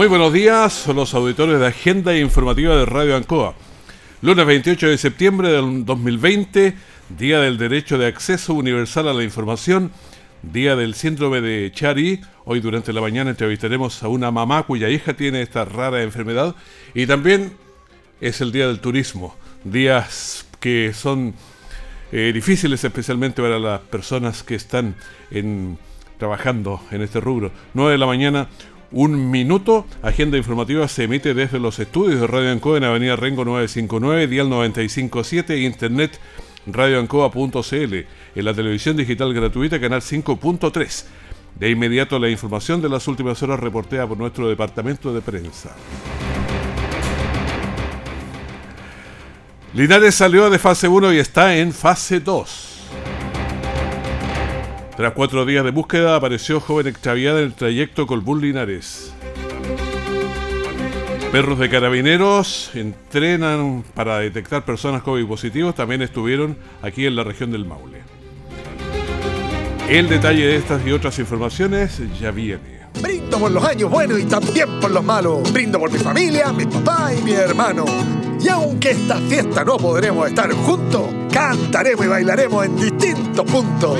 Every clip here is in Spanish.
Muy buenos días, los auditores de Agenda Informativa de Radio Ancoa. Lunes 28 de septiembre del 2020, Día del Derecho de Acceso Universal a la Información, Día del Síndrome de Chari. Hoy durante la mañana entrevistaremos a una mamá cuya hija tiene esta rara enfermedad. Y también es el Día del Turismo, días que son eh, difíciles especialmente para las personas que están en, trabajando en este rubro. 9 de la mañana, un minuto. Agenda informativa se emite desde los estudios de Radio Ancoa en Avenida Rengo 959, Dial 957 e Internet radioancoa.cl. En la televisión digital gratuita, canal 5.3. De inmediato la información de las últimas horas reportea por nuestro departamento de prensa. Linares salió de fase 1 y está en fase 2. Tras cuatro días de búsqueda, apareció joven extraviada en el trayecto Colbún Linares. Perros de carabineros entrenan para detectar personas COVID positivos. También estuvieron aquí en la región del Maule. El detalle de estas y otras informaciones ya viene. Brindo por los años buenos y también por los malos. Brindo por mi familia, mi papá y mi hermano. Y aunque esta fiesta no podremos estar juntos, cantaremos y bailaremos en distintos puntos.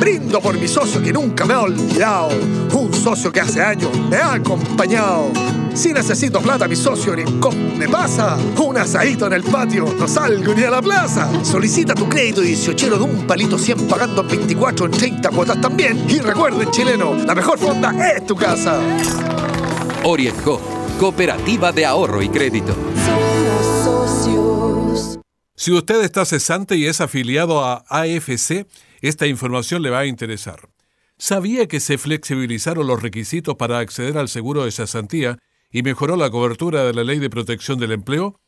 Brindo por mi socio que nunca me ha olvidado. Un socio que hace años me ha acompañado. Si necesito plata, mi socio en me pasa. Un asadito en el patio, no salgo ni a la plaza. Solicita tu crédito 18 de un palito 100 pagando 24 en 30 cuotas también. Y recuerden, chileno, la mejor fonda es tu casa. Orienco, Cooperativa de Ahorro y Crédito. Si usted está cesante y es afiliado a AFC, esta información le va a interesar. ¿Sabía que se flexibilizaron los requisitos para acceder al seguro de cesantía y mejoró la cobertura de la Ley de Protección del Empleo?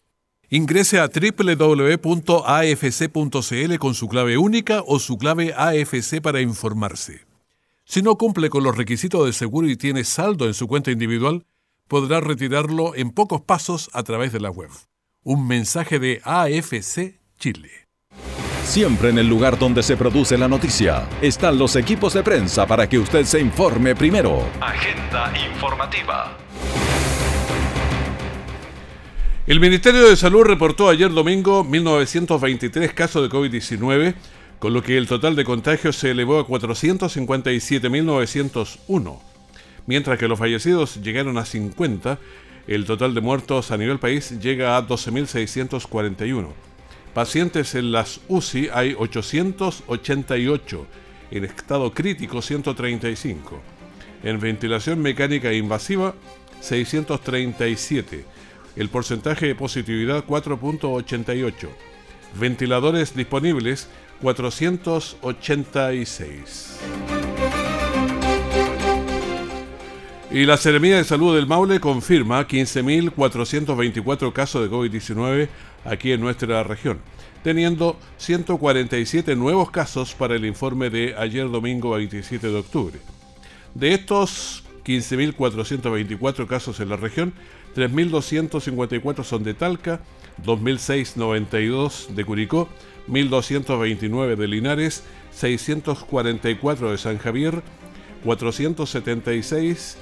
Ingrese a www.afc.cl con su clave única o su clave AFC para informarse. Si no cumple con los requisitos de seguro y tiene saldo en su cuenta individual, podrá retirarlo en pocos pasos a través de la web. Un mensaje de AFC Chile. Siempre en el lugar donde se produce la noticia están los equipos de prensa para que usted se informe primero. Agenda informativa. El Ministerio de Salud reportó ayer domingo 1923 casos de COVID-19, con lo que el total de contagios se elevó a 457.901, mientras que los fallecidos llegaron a 50 el total de muertos a nivel país llega a 12.641. Pacientes en las UCI hay 888, en estado crítico 135, en ventilación mecánica invasiva 637, el porcentaje de positividad 4.88, ventiladores disponibles 486. Y la Seremía de Salud del Maule confirma 15.424 casos de COVID-19 aquí en nuestra región, teniendo 147 nuevos casos para el informe de ayer domingo 27 de octubre. De estos 15.424 casos en la región, 3.254 son de Talca, 2.692 de Curicó, 1.229 de Linares, 644 de San Javier, 476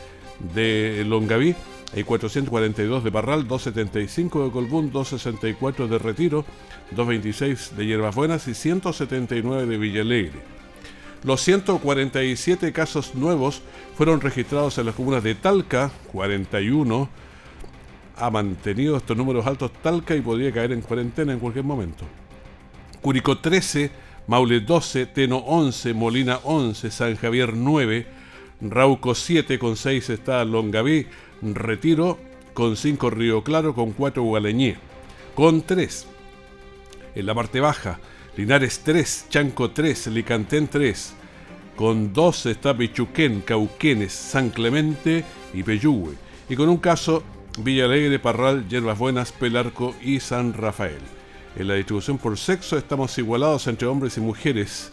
de Longaví, hay 442 de Parral, 275 de Colbún, 264 de Retiro, 226 de Hierbas Buenas y 179 de Villalegre. Los 147 casos nuevos fueron registrados en las comunas de Talca, 41. Ha mantenido estos números altos Talca y podría caer en cuarentena en cualquier momento. Curicó 13, Maule 12, Teno 11, Molina 11, San Javier 9, Rauco 7 con 6 está Longaví, Retiro con 5 Río Claro, con 4 Gualeñé, con 3 en la parte baja. Linares 3, Chanco 3, Licantén 3. Con 2 está Pichuquén, Cauquenes, San Clemente y Peyúgue. Y con un caso, Villa Alegre, Parral, Yerbas Buenas, Pelarco y San Rafael. En la distribución por sexo estamos igualados entre hombres y mujeres.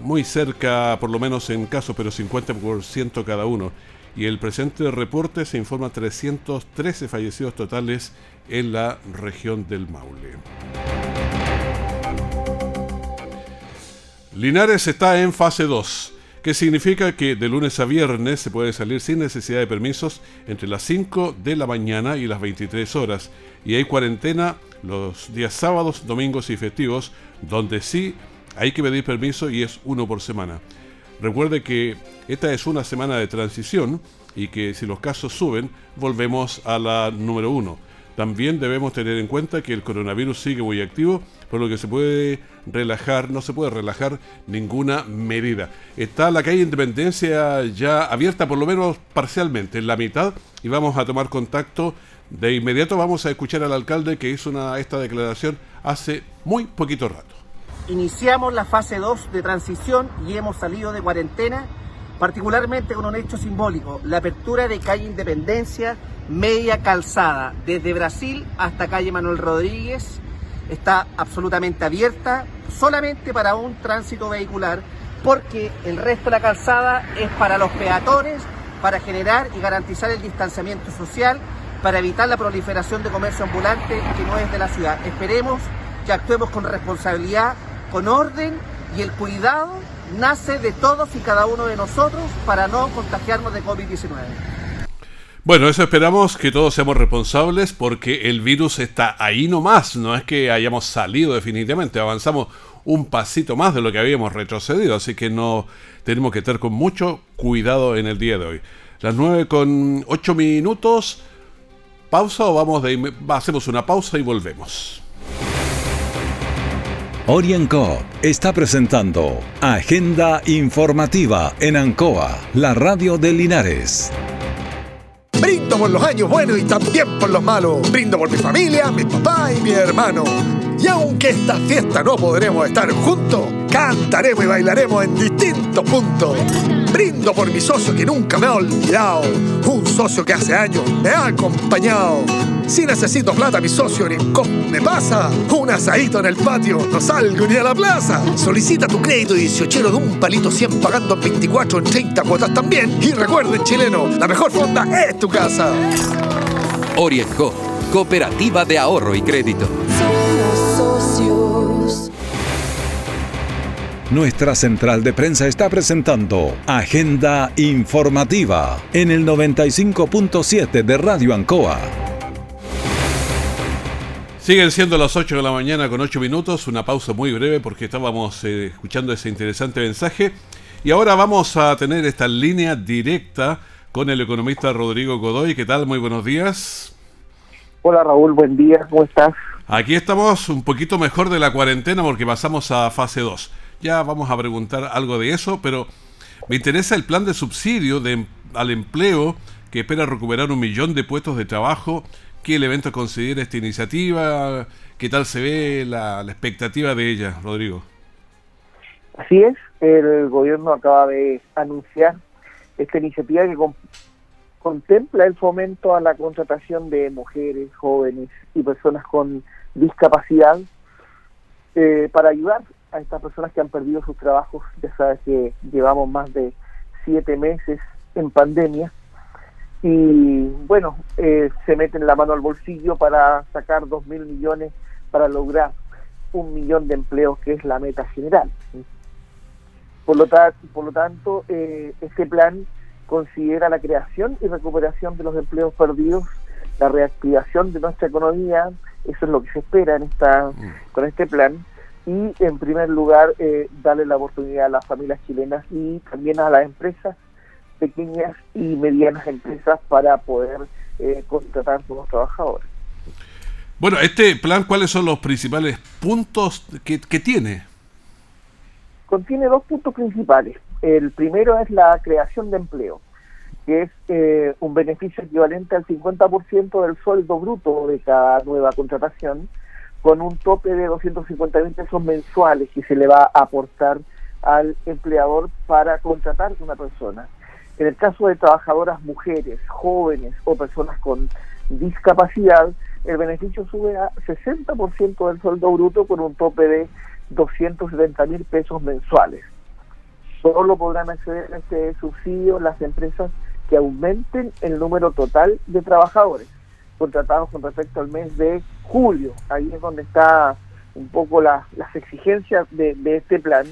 Muy cerca, por lo menos en caso, pero 50% cada uno. Y el presente reporte se informa 313 fallecidos totales en la región del Maule. Linares está en fase 2, que significa que de lunes a viernes se puede salir sin necesidad de permisos entre las 5 de la mañana y las 23 horas, y hay cuarentena los días sábados, domingos y festivos, donde sí hay que pedir permiso y es uno por semana. Recuerde que esta es una semana de transición y que si los casos suben, volvemos a la número uno. También debemos tener en cuenta que el coronavirus sigue muy activo, por lo que se puede relajar, no se puede relajar ninguna medida. Está la calle Independencia ya abierta, por lo menos parcialmente, en la mitad, y vamos a tomar contacto de inmediato vamos a escuchar al alcalde que hizo esta declaración hace muy poquito rato. Iniciamos la fase 2 de transición y hemos salido de cuarentena, particularmente con un hecho simbólico, la apertura de calle Independencia, media calzada, desde Brasil hasta calle Manuel Rodríguez, está absolutamente abierta solamente para un tránsito vehicular, porque el resto de la calzada es para los peatones, para generar y garantizar el distanciamiento social para evitar la proliferación de comercio ambulante que no es de la ciudad. Esperemos que actuemos con responsabilidad, con orden y el cuidado nace de todos y cada uno de nosotros para no contagiarnos de COVID-19. Bueno, eso esperamos que todos seamos responsables porque el virus está ahí nomás, no es que hayamos salido definitivamente, avanzamos un pasito más de lo que habíamos retrocedido, así que no tenemos que estar con mucho cuidado en el día de hoy. Las 9 con 8 minutos, pausa o vamos de hacemos una pausa y volvemos. Orienco está presentando Agenda Informativa en Ancoa, la radio de Linares. Brindo por los años buenos y también por los malos. Brindo por mi familia, mi papá y mi hermano. Y aunque esta fiesta no podremos estar juntos, cantaremos y bailaremos en distintos puntos. Brindo por mi socio que nunca me ha olvidado, socio que hace años me ha acompañado. Si necesito plata, mi socio Orincom me pasa. Un asadito en el patio, no salgo ni a la plaza. Solicita tu crédito 18 de un palito 100 pagando en 24 en 30 cuotas también. Y recuerden, chileno, la mejor fonda es tu casa. Orienco, Cooperativa de Ahorro y Crédito. Nuestra central de prensa está presentando Agenda Informativa en el 95.7 de Radio Ancoa. Siguen siendo las 8 de la mañana con 8 minutos, una pausa muy breve porque estábamos eh, escuchando ese interesante mensaje. Y ahora vamos a tener esta línea directa con el economista Rodrigo Godoy. ¿Qué tal? Muy buenos días. Hola Raúl, buen día, ¿cómo estás? Aquí estamos un poquito mejor de la cuarentena porque pasamos a fase 2. Ya vamos a preguntar algo de eso, pero me interesa el plan de subsidio de, al empleo que espera recuperar un millón de puestos de trabajo. ¿Qué evento considera esta iniciativa? ¿Qué tal se ve la, expectativa de ella, Rodrigo? Así es, el gobierno acaba de anunciar esta iniciativa que contempla el fomento a la contratación de mujeres, jóvenes y personas con discapacidad eh, para ayudar a estas personas que han perdido sus trabajos. Ya sabes que llevamos más de siete meses en pandemia y bueno, eh, se meten la mano al bolsillo para sacar dos mil millones para lograr un millón de empleos que es la meta general. Por lo, por lo tanto, eh, este plan considera la creación y recuperación de los empleos perdidos, la reactivación de nuestra economía, eso es lo que se espera en esta mm. con este plan, y en primer lugar eh, darle la oportunidad a las familias chilenas y también a las empresas pequeñas y medianas empresas para poder eh, contratar nuevos trabajadores. Bueno, este plan, ¿cuáles son los principales puntos que, tiene? Contiene dos puntos principales. El primero es la creación de empleo, que es eh, un beneficio equivalente al 50% del sueldo bruto de cada nueva contratación con un tope de 250 mil pesos mensuales que se le va a aportar al empleador para contratar una persona. En el caso de trabajadoras mujeres, jóvenes o personas con discapacidad, el beneficio sube a 60% del sueldo bruto con un tope de 270 mil pesos mensuales. Solo podrán acceder a este subsidio las empresas que aumenten el número total de trabajadores contratados con respecto al mes de julio. Ahí es donde está un poco las exigencias de, este plan.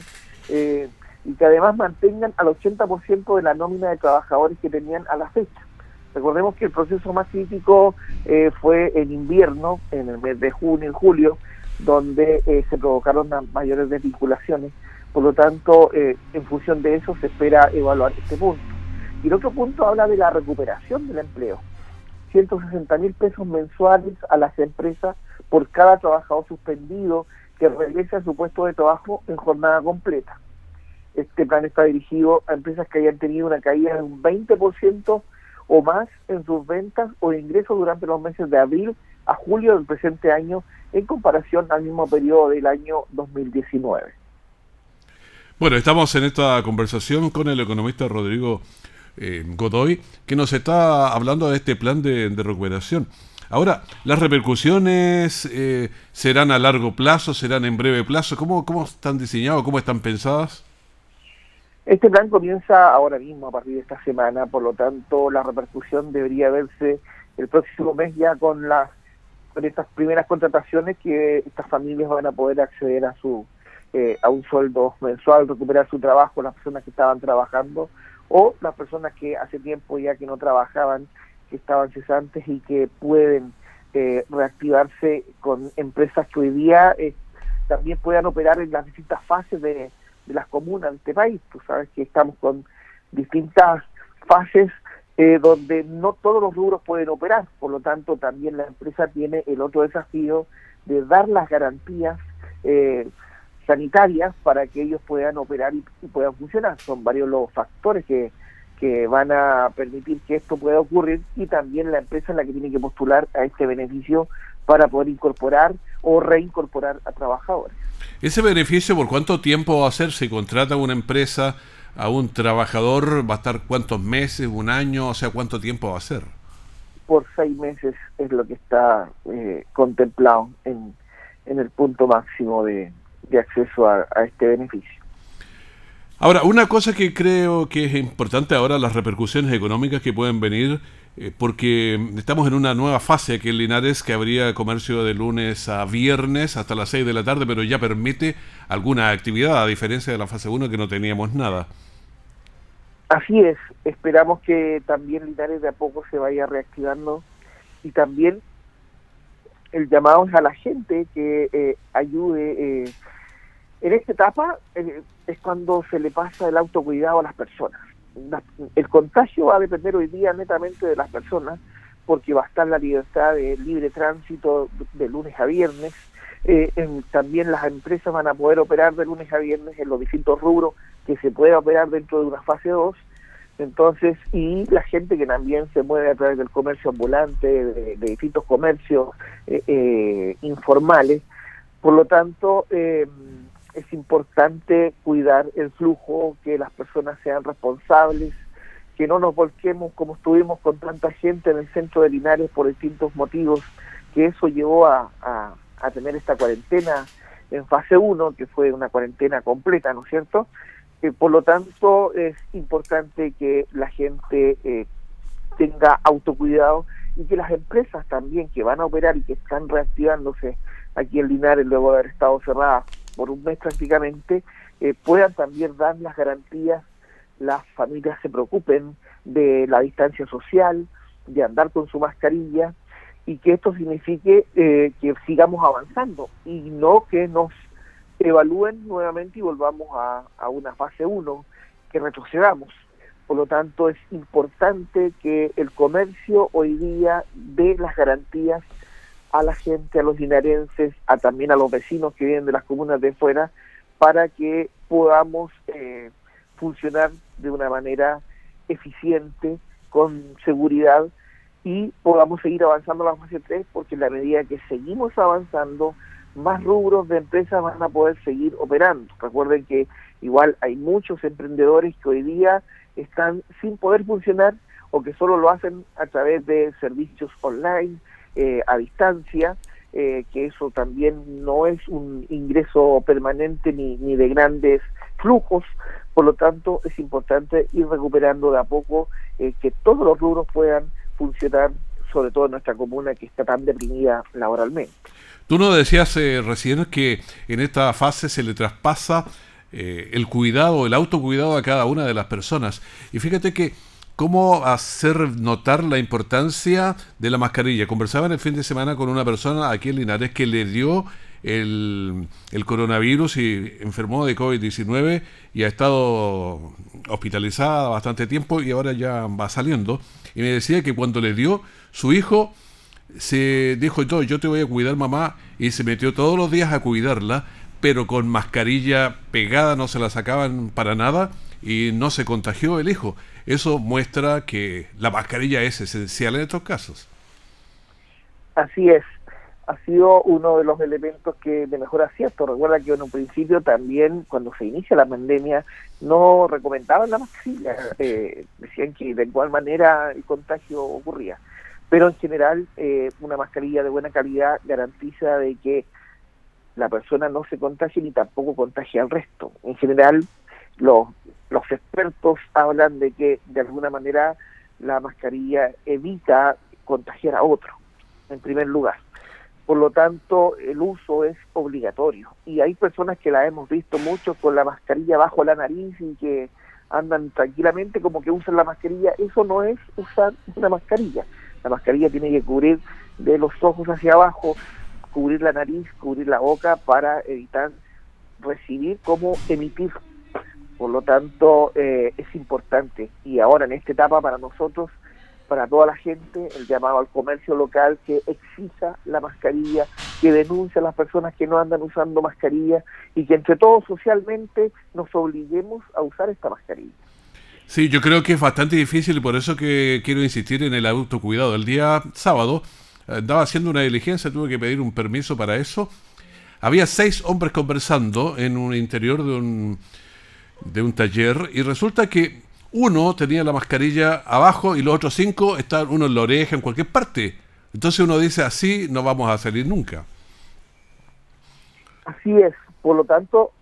Eh, y que además mantengan al 80% de la nómina de trabajadores que tenían a la fecha. Recordemos que el proceso más crítico eh, fue en invierno, en el mes de junio y julio, donde eh, se provocaron mayores desvinculaciones. Por lo tanto, eh, en función de eso se espera evaluar este punto. Y el otro punto habla de la recuperación del empleo. 160 mil pesos mensuales a las empresas por cada trabajador suspendido que regrese a su puesto de trabajo en jornada completa. Este plan está dirigido a empresas que hayan tenido una caída de un 20% o más en sus ventas o ingresos durante los meses de abril a julio del presente año en comparación al mismo periodo del año 2019. Bueno, estamos en esta conversación con el economista Rodrigo eh, Godoy, que nos está hablando de este plan de, recuperación. Ahora, ¿las repercusiones eh, serán a largo plazo, serán en breve plazo? ¿Cómo, ¿Cómo están diseñados, cómo están pensadas? Este plan comienza ahora mismo, a partir de esta semana, por lo tanto la repercusión debería verse el próximo mes ya con las con estas primeras contrataciones que estas familias van a poder acceder a su eh, a un sueldo mensual, recuperar su trabajo, las personas que estaban trabajando o las personas que hace tiempo ya que no trabajaban, que estaban cesantes y que pueden eh, reactivarse con empresas que hoy día eh, también puedan operar en las distintas fases de las comunas de este país. Tú sabes que estamos con distintas fases eh, donde no todos los rubros pueden operar, por lo tanto también la empresa tiene el otro desafío de dar las garantías eh, sanitarias para que ellos puedan operar y, puedan funcionar. Son varios los factores que, que van a permitir que esto pueda ocurrir y también la empresa es la que tiene que postular a este beneficio para poder incorporar o reincorporar a trabajadores. ¿Ese beneficio por cuánto tiempo va a ser? ¿Se contrata una empresa a un trabajador? ¿Va a estar cuántos meses, un año? O sea, ¿cuánto tiempo va a ser? Por seis meses es lo que está eh, contemplado en, en, el punto máximo de, acceso a, a este beneficio. Ahora, una cosa que creo que es importante ahora, las repercusiones económicas que pueden venir eh, porque estamos en una nueva fase aquí en Linares que habría comercio de lunes a viernes hasta las 6 de la tarde, pero ya permite alguna actividad, a diferencia de la fase 1 que no teníamos nada. Así es, esperamos que también Linares de a poco se vaya reactivando y también el llamado es a la gente que eh, ayude. Eh, en esta etapa es cuando se le pasa el autocuidado a las personas el contagio va a depender hoy día netamente de las personas, porque va a estar la libertad de libre tránsito de lunes a viernes. Eh, también las empresas van a poder operar de lunes a viernes en los distintos rubros que se puede operar dentro de una fase 2. Entonces, y la gente que también se mueve a través del comercio ambulante, de, distintos comercios eh, eh, informales. Por lo tanto, eh, es importante cuidar el flujo, que las personas sean responsables, que no nos volquemos como estuvimos con tanta gente en el centro de Linares por distintos motivos, que eso llevó a, tener esta cuarentena en fase 1, que fue una cuarentena completa, ¿no es cierto? Eh, por lo tanto, es importante que la gente eh, tenga autocuidado y que las empresas también que van a operar y que están reactivándose aquí en Linares luego de haber estado cerradas por un mes prácticamente, eh, puedan también dar las garantías, las familias se preocupen de la distancia social, de andar con su mascarilla y que esto signifique eh, que sigamos avanzando y no que nos evalúen nuevamente y volvamos a, una fase 1, que retrocedamos. Por lo tanto, es importante que el comercio hoy día dé las garantías a la gente, a los dinarenses, a también a los vecinos que vienen de las comunas de fuera, para que podamos eh, funcionar de una manera eficiente, con seguridad y podamos seguir avanzando a la fase 3, porque en la medida que seguimos avanzando, más rubros de empresas van a poder seguir operando. Recuerden que igual hay muchos emprendedores que hoy día están sin poder funcionar o que solo lo hacen a través de servicios online, eh, a distancia, eh, que eso también no es un ingreso permanente ni, ni de grandes flujos, por lo tanto es importante ir recuperando de a poco eh, que todos los rubros puedan funcionar, sobre todo en nuestra comuna que está tan deprimida laboralmente. Tú nos decías eh, recién que en esta fase se le traspasa eh, el cuidado, el autocuidado a cada una de las personas. Y fíjate que cómo hacer notar la importancia de la mascarilla. Conversaba en el fin de semana con una persona aquí en Linares que le dio el, el coronavirus y enfermó de COVID-19 y ha estado hospitalizada bastante tiempo y ahora ya va saliendo. Y me decía que cuando le dio, su hijo se dijo todo, yo te voy a cuidar mamá y se metió todos los días a cuidarla, pero con mascarilla pegada no se la sacaban para nada y no se contagió el hijo. Eso muestra que la mascarilla es esencial en estos casos. Así es, ha sido uno de los elementos que de mejor acierto. Recuerda que en un principio también, cuando se inicia la pandemia, no recomendaban la mascarilla, eh, decían que de igual manera el contagio ocurría. Pero en general, eh, una mascarilla de buena calidad garantiza de que la persona no se contagie ni tampoco contagie al resto. En general, los, los expertos hablan de que de alguna manera la mascarilla evita contagiar a otro, en primer lugar. Por lo tanto, el uso es obligatorio. Y hay personas que la hemos visto mucho con la mascarilla bajo la nariz y que andan tranquilamente como que usan la mascarilla. Eso no es usar una mascarilla. La mascarilla tiene que cubrir de los ojos hacia abajo, cubrir la nariz, cubrir la boca para evitar recibir como emitir. Por lo tanto, eh, es importante. Y ahora en esta etapa para nosotros para toda la gente, el llamado al comercio local que exija la mascarilla, que denuncie a las personas que no andan usando mascarilla y que entre todos socialmente nos obliguemos a usar esta mascarilla. Sí, yo creo que es bastante difícil y por eso que quiero insistir en el autocuidado. El día sábado andaba haciendo una diligencia, tuve que pedir un permiso para eso. Había seis hombres conversando en un interior de un, de un taller y resulta que uno tenía la mascarilla abajo y los otros cinco estaban uno en la oreja, en cualquier parte. Entonces uno dice, así no vamos a salir nunca. Así es. Por lo tanto,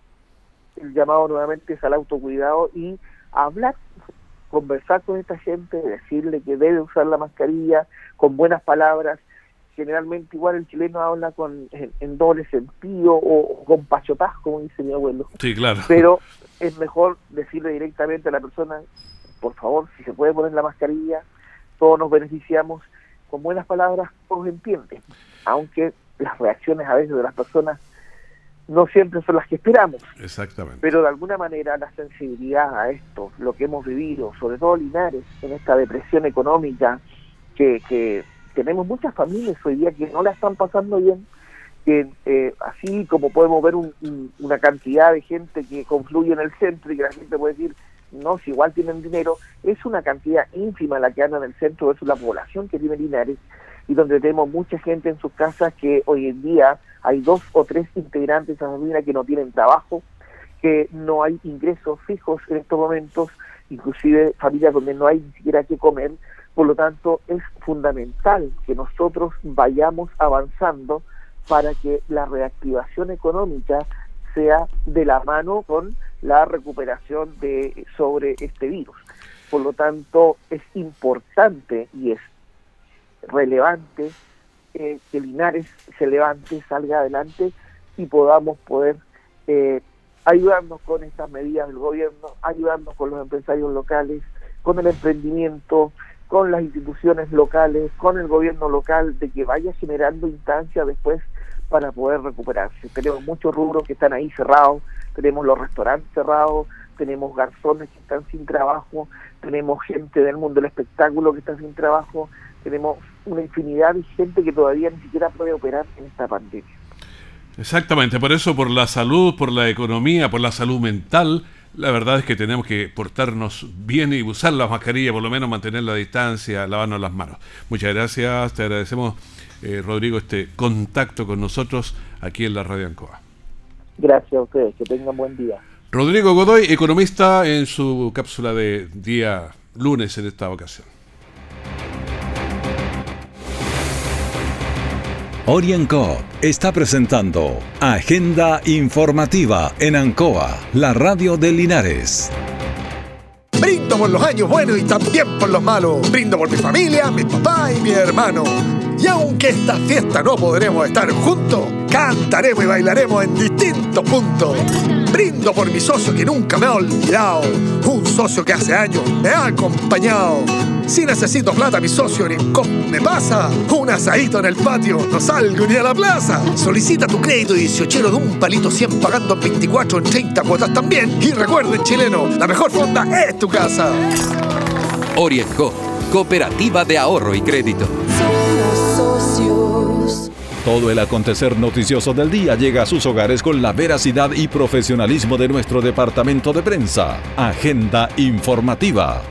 el llamado nuevamente es al autocuidado y hablar, conversar con esta gente, decirle que debe usar la mascarilla con buenas palabras. Generalmente igual el chileno habla con en, doble sentido o, con pachotaz, como dice mi abuelo. Sí, claro. Pero es mejor decirle directamente a la persona, por favor, si se puede poner la mascarilla, todos nos beneficiamos, con buenas palabras todos entienden, aunque las reacciones a veces de las personas no siempre son las que esperamos. Exactamente. Pero de alguna manera la sensibilidad a esto, lo que hemos vivido, sobre todo Linares, en esta depresión económica, que, que tenemos muchas familias hoy día que no la están pasando bien, que eh, así como podemos ver una cantidad de gente que confluye en el centro y que la gente puede decir, no, si igual tienen dinero, es una cantidad ínfima la que anda en el centro versus la población que tiene Linares y donde tenemos mucha gente en sus casas que hoy en día hay dos o tres integrantes de esa familia que no tienen trabajo, que no hay ingresos fijos en estos momentos, inclusive familias donde no hay ni siquiera que comer, por lo tanto es fundamental que nosotros vayamos avanzando para que la reactivación económica sea de la mano con la recuperación de sobre este virus. Por lo tanto, es importante y es relevante eh, que Linares se levante, salga adelante y podamos poder eh, ayudarnos con estas medidas del gobierno, ayudarnos con los empresarios locales, con el emprendimiento, con las instituciones locales, con el gobierno local, de que vaya generando instancias después para poder recuperarse. Tenemos muchos rubros que están ahí cerrados, tenemos los restaurantes cerrados, tenemos garzones que están sin trabajo, tenemos gente del mundo del espectáculo que está sin trabajo, tenemos una infinidad de gente que todavía ni siquiera puede operar en esta pandemia. Exactamente, por eso, por la salud, por la economía, por la salud mental, la verdad es que tenemos que portarnos bien y usar la mascarilla, por lo menos mantener la distancia, lavarnos las manos. Muchas gracias, te agradecemos eh, Rodrigo, este contacto con nosotros aquí en la Radio Ancoa. Gracias a ustedes, que tengan buen día. Rodrigo Godoy, economista en su cápsula de día lunes en esta ocasión. Orienco está presentando Agenda Informativa en Ancoa, la radio de Linares. Brindo por los años buenos y también por los malos. Brindo por mi familia, mi papá y mi hermano. Y aunque esta fiesta no podremos estar juntos, cantaremos y bailaremos en distintos puntos. Brindo por mi socio que nunca me ha olvidado. Un socio que hace años me ha acompañado. Si necesito plata, mi socio en me pasa. Un asadito en el patio, no salgo ni a la plaza. Solicita tu crédito 18 de un palito 100 pagando 24 en 30 cuotas también. Y recuerden, chileno, la mejor fonda es tu casa. Orienco, Cooperativa de Ahorro y Crédito. Todo el acontecer noticioso del día llega a sus hogares con la veracidad y profesionalismo de nuestro departamento de prensa. Agenda informativa.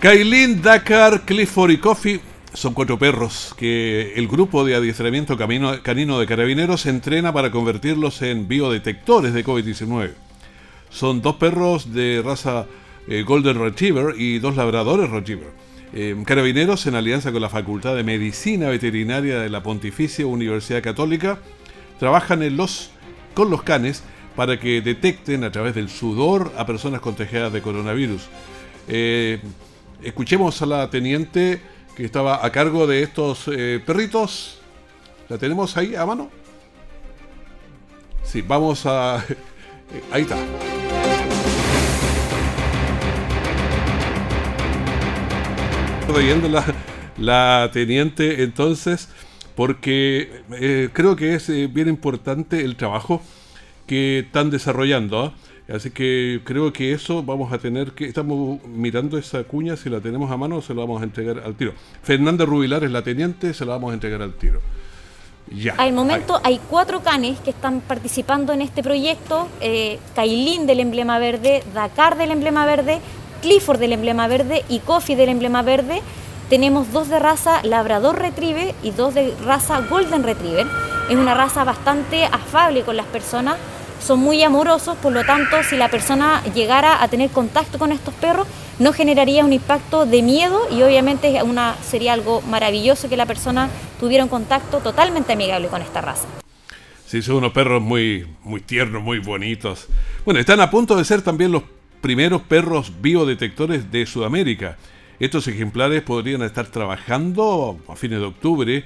Kailin, Dakar, Clifford y Coffee son cuatro perros que el grupo de adiestramiento canino de carabineros entrena para convertirlos en biodetectores de COVID-19. Son dos perros de raza eh, Golden Retriever y dos labradores Retriever. Eh, carabineros, en alianza con la Facultad de Medicina Veterinaria de la Pontificia Universidad Católica, trabajan en los, con los canes para que detecten a través del sudor a personas contagiadas de coronavirus. Eh, Escuchemos a la teniente que estaba a cargo de estos eh, perritos. ¿La tenemos ahí a mano? Sí, vamos a... ahí está. Leyendo la, la teniente entonces, porque eh, creo que es eh, bien importante el trabajo que están desarrollando. ¿ah? Así que creo que eso vamos a tener que. Estamos mirando esa cuña, si la tenemos a mano, se la vamos a entregar al tiro. Fernanda Rubilar es la teniente, se la vamos a entregar al tiro. Ya. Al momento hay cuatro canes que están participando en este proyecto: eh, del emblema verde, Dakar del emblema verde, Clifford del emblema verde y Coffee del emblema verde. Tenemos dos de raza Labrador Retriever y dos de raza Golden Retriever. Es una raza bastante afable con las personas son muy amorosos, por lo tanto, si la persona llegara a tener contacto con estos perros, no generaría un impacto de miedo y obviamente sería algo maravilloso que la persona tuviera un contacto totalmente amigable con esta raza. Sí, son unos perros muy, muy tiernos, muy bonitos. Bueno, están a punto de ser también los primeros perros biodetectores de Sudamérica. Estos ejemplares podrían estar trabajando a fines de octubre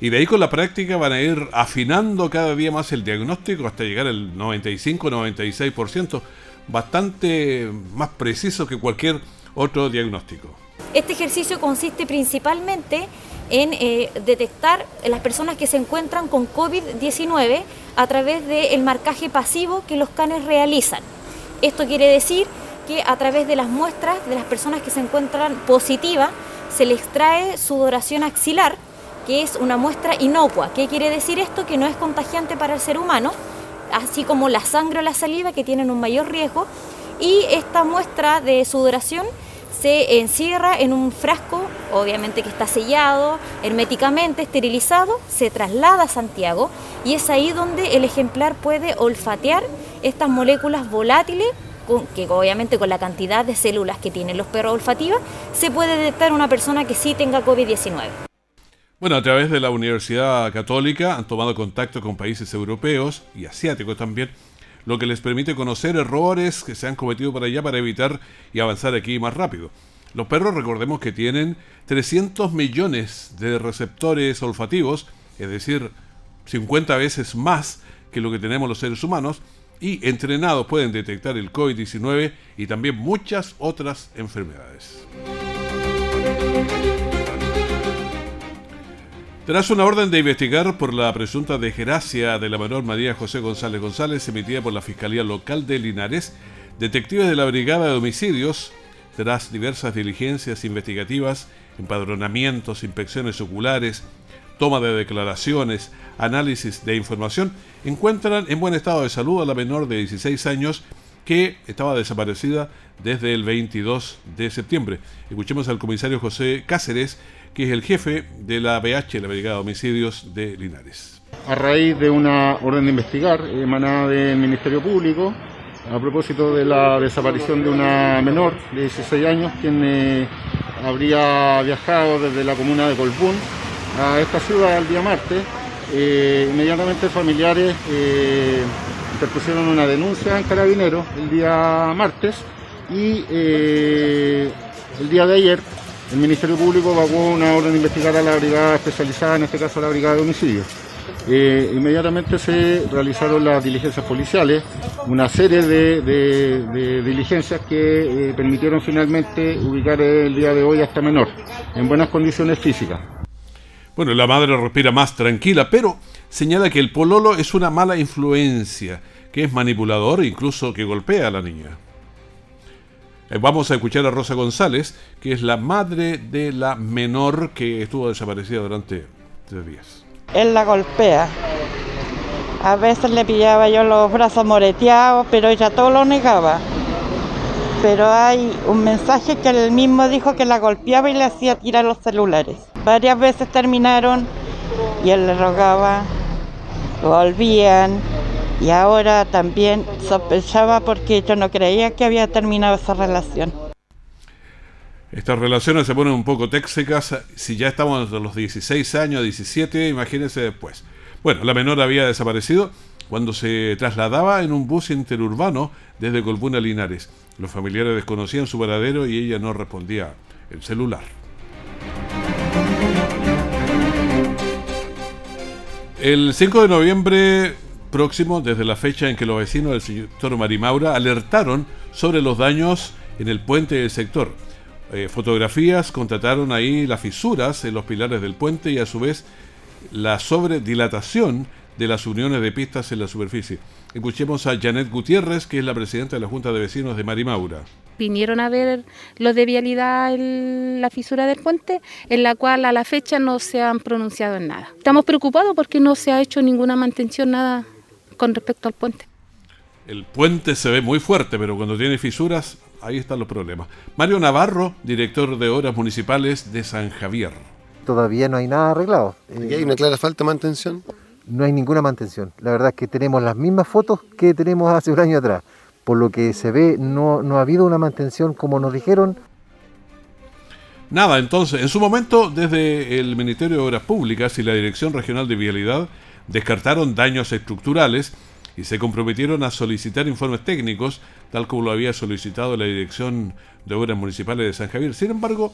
y de ahí con la práctica van a ir afinando cada día más el diagnóstico hasta llegar al 95-96%, bastante más preciso que cualquier otro diagnóstico. Este ejercicio consiste principalmente en eh, detectar las personas que se encuentran con COVID-19 a través del marcaje pasivo que los canes realizan. Esto quiere decir que a través de las muestras de las personas que se encuentran positivas se les extrae sudoración axilar, que es una muestra inocua. ¿Qué quiere decir esto? Que no es contagiante para el ser humano, así como la sangre o la saliva que tienen un mayor riesgo. Y esta muestra de sudoración se encierra en un frasco, obviamente que está sellado, herméticamente esterilizado, se traslada a Santiago y es ahí donde el ejemplar puede olfatear estas moléculas volátiles que obviamente con la cantidad de células que tienen los perros olfativas, se puede detectar una persona que sí tenga COVID-19. Bueno, a través de la Universidad Católica han tomado contacto con países europeos y asiáticos también, lo que les permite conocer errores que se han cometido para allá para evitar y avanzar aquí más rápido. Los perros recordemos que tienen 300 millones de receptores olfativos, es decir, 50 veces más que lo que tenemos los seres humanos, y entrenados pueden detectar el COVID-19 y también muchas otras enfermedades. Tras una orden de investigar por la presunta desgracia de la menor María José González González emitida por la Fiscalía Local de Linares, detectives de la Brigada de Homicidios, tras diversas diligencias investigativas, empadronamientos, inspecciones oculares, toma de declaraciones, análisis de información, encuentran en buen estado de salud a la menor de 16 años que estaba desaparecida desde el 22 de septiembre. Escuchemos al comisario José Cáceres, que es el jefe de la BH, la Brigada de Homicidios de Linares. A raíz de una orden de investigar emanada del Ministerio Público, a propósito de la desaparición de una menor de 16 años, quien eh, habría viajado desde la comuna de Colbún a esta ciudad el día martes, eh, inmediatamente familiares eh, interpusieron una denuncia en Carabineros el día martes y el día de ayer el Ministerio Público evacuó una orden de investigar a la brigada especializada, en este caso la brigada de homicidios. Eh, inmediatamente se realizaron las diligencias policiales, una serie de, diligencias que eh, permitieron finalmente ubicar el día de hoy a esta menor en buenas condiciones físicas. Bueno, la madre respira más tranquila, pero señala que el pololo es una mala influencia, que es manipulador e incluso que golpea a la niña. Eh, vamos a escuchar a Rosa González, que es la madre de la menor que estuvo desaparecida durante tres días. Él la golpea. A veces le pillaba yo los brazos moreteados, pero ella todo lo negaba. Pero hay un mensaje que él mismo dijo que la golpeaba y le hacía tirar los celulares. Varias veces terminaron y él le rogaba, volvían, y ahora también sospechaba porque yo no creía que había terminado esa relación. Estas relaciones se ponen un poco téxicas. Si ya estamos a los 16 años, 17, imagínense después. Bueno, la menor había desaparecido cuando se trasladaba en un bus interurbano desde Colbún a Linares. Los familiares desconocían su paradero y ella no respondía el celular. El 5 de noviembre próximo, desde la fecha en que los vecinos del sector Marimaura alertaron sobre los daños en el puente del sector. Eh, fotografías contrataron ahí las fisuras en los pilares del puente y a su vez la sobredilatación de las uniones de pistas en la superficie. Escuchemos a Janet Gutiérrez, que es la presidenta de la Junta de Vecinos de Marimaura. Vinieron a ver los de vialidad en la fisura del puente, en la cual a la fecha no se han pronunciado en nada. Estamos preocupados porque no se ha hecho ninguna mantención, nada con respecto al puente. El puente se ve muy fuerte, pero cuando tiene fisuras, ahí están los problemas. Mario Navarro, director de Obras Municipales de San Javier. Todavía no hay nada arreglado. ¿Y hay una clara falta de mantención? No hay ninguna mantención. La verdad es que tenemos las mismas fotos que tenemos hace un año atrás. Por lo que se ve, no, no ha habido una mantención como nos dijeron. Nada, entonces, en su momento, desde el Ministerio de Obras Públicas y la Dirección Regional de Vialidad, descartaron daños estructurales y se comprometieron a solicitar informes técnicos, tal como lo había solicitado la Dirección de Obras Municipales de San Javier. Sin embargo,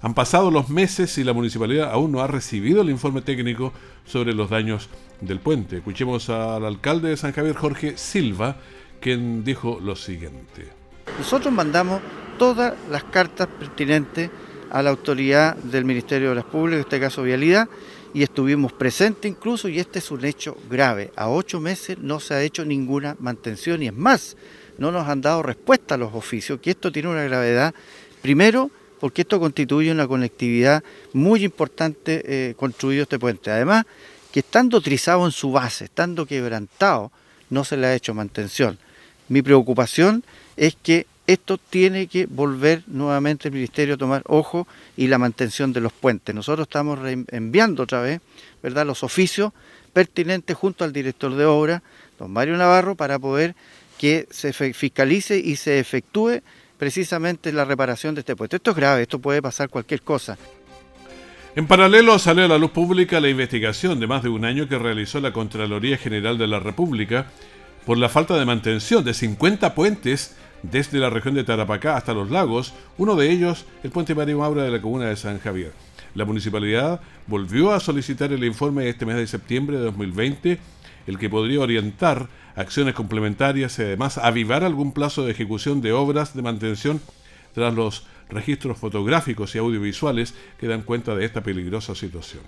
han pasado los meses y la municipalidad aún no ha recibido el informe técnico sobre los daños del puente. Escuchemos al alcalde de San Javier, Jorge Silva, quien dijo lo siguiente. Nosotros mandamos todas las cartas pertinentes a la autoridad del Ministerio de Obras Públicas, en este caso Vialidad, y estuvimos presentes incluso y este es un hecho grave. A ocho meses no se ha hecho ninguna mantención y es más, no nos han dado respuesta a los oficios, que esto tiene una gravedad, primero porque esto constituye una conectividad muy importante eh, construido este puente. Además, que estando trizado en su base, estando quebrantado, no se le ha hecho mantención. Mi preocupación es que esto tiene que volver nuevamente el Ministerio a tomar ojo y la mantención de los puentes. Nosotros estamos enviando otra vez ¿verdad? los oficios pertinentes junto al director de obra, don Mario Navarro, para poder que se fiscalice y se efectúe precisamente la reparación de este puente. Esto es grave, esto puede pasar cualquier cosa. En paralelo salió a la luz pública la investigación de más de un año que realizó la Contraloría General de la República por la falta de mantención de 50 puentes desde la región de Tarapacá hasta los lagos, uno de ellos el puente Mario Maura de la comuna de San Javier. La municipalidad volvió a solicitar el informe este mes de septiembre de 2020, el que podría orientar acciones complementarias y además avivar algún plazo de ejecución de obras de mantención tras los registros fotográficos y audiovisuales que dan cuenta de esta peligrosa situación.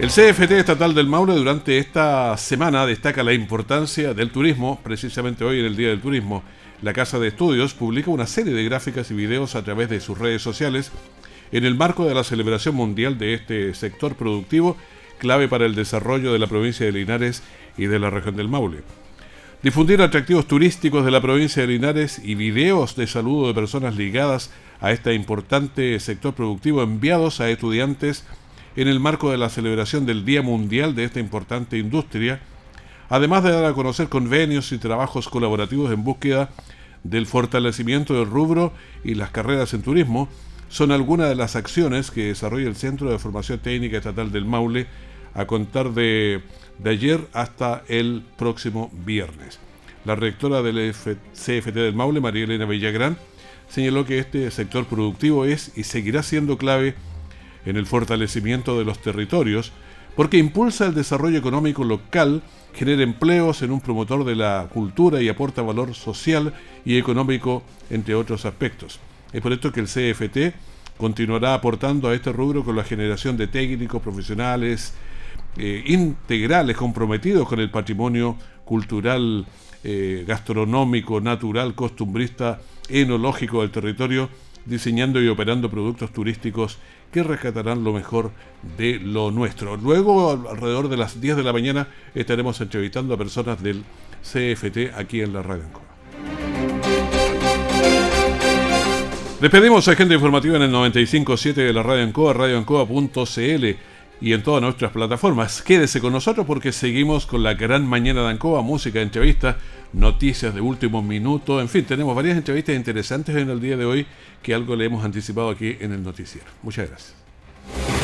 El CFT estatal del Maule durante esta semana destaca la importancia del turismo, precisamente hoy en el Día del Turismo. La Casa de Estudios publica una serie de gráficas y videos a través de sus redes sociales en el marco de la celebración mundial de este sector productivo clave para el desarrollo de la provincia de Linares y de la región del Maule. Difundir atractivos turísticos de la provincia de Linares y videos de saludo de personas ligadas a este importante sector productivo enviados a estudiantes en el marco de la celebración del Día Mundial de esta importante industria, además de dar a conocer convenios y trabajos colaborativos en búsqueda del fortalecimiento del rubro y las carreras en turismo, son algunas de las acciones que desarrolla el Centro de Formación Técnica Estatal del Maule a contar de, ayer hasta el próximo viernes. La rectora del CFT del Maule, María Elena Villagrán, señaló que este sector productivo es y seguirá siendo clave en el fortalecimiento de los territorios porque impulsa el desarrollo económico local, genera empleos en un promotor de la cultura y aporta valor social y económico, entre otros aspectos. Es por esto que el CFT continuará aportando a este rubro con la generación de técnicos profesionales eh, integrales comprometidos con el patrimonio cultural, eh, gastronómico, natural, costumbrista, enológico del territorio, diseñando y operando productos turísticos que rescatarán lo mejor de lo nuestro. Luego, alrededor de las 10 de la mañana, estaremos entrevistando a personas del CFT aquí en la Radio Ancoa. Despedimos a gente informativa en el 95.7 de la Radio Ancoa, radioancoa.cl y en todas nuestras plataformas. Quédese con nosotros porque seguimos con la gran mañana de Ancoa, música, entrevistas, noticias de último minuto, en fin, tenemos varias entrevistas interesantes en el día de hoy que algo le hemos anticipado aquí en el noticiero. Muchas gracias.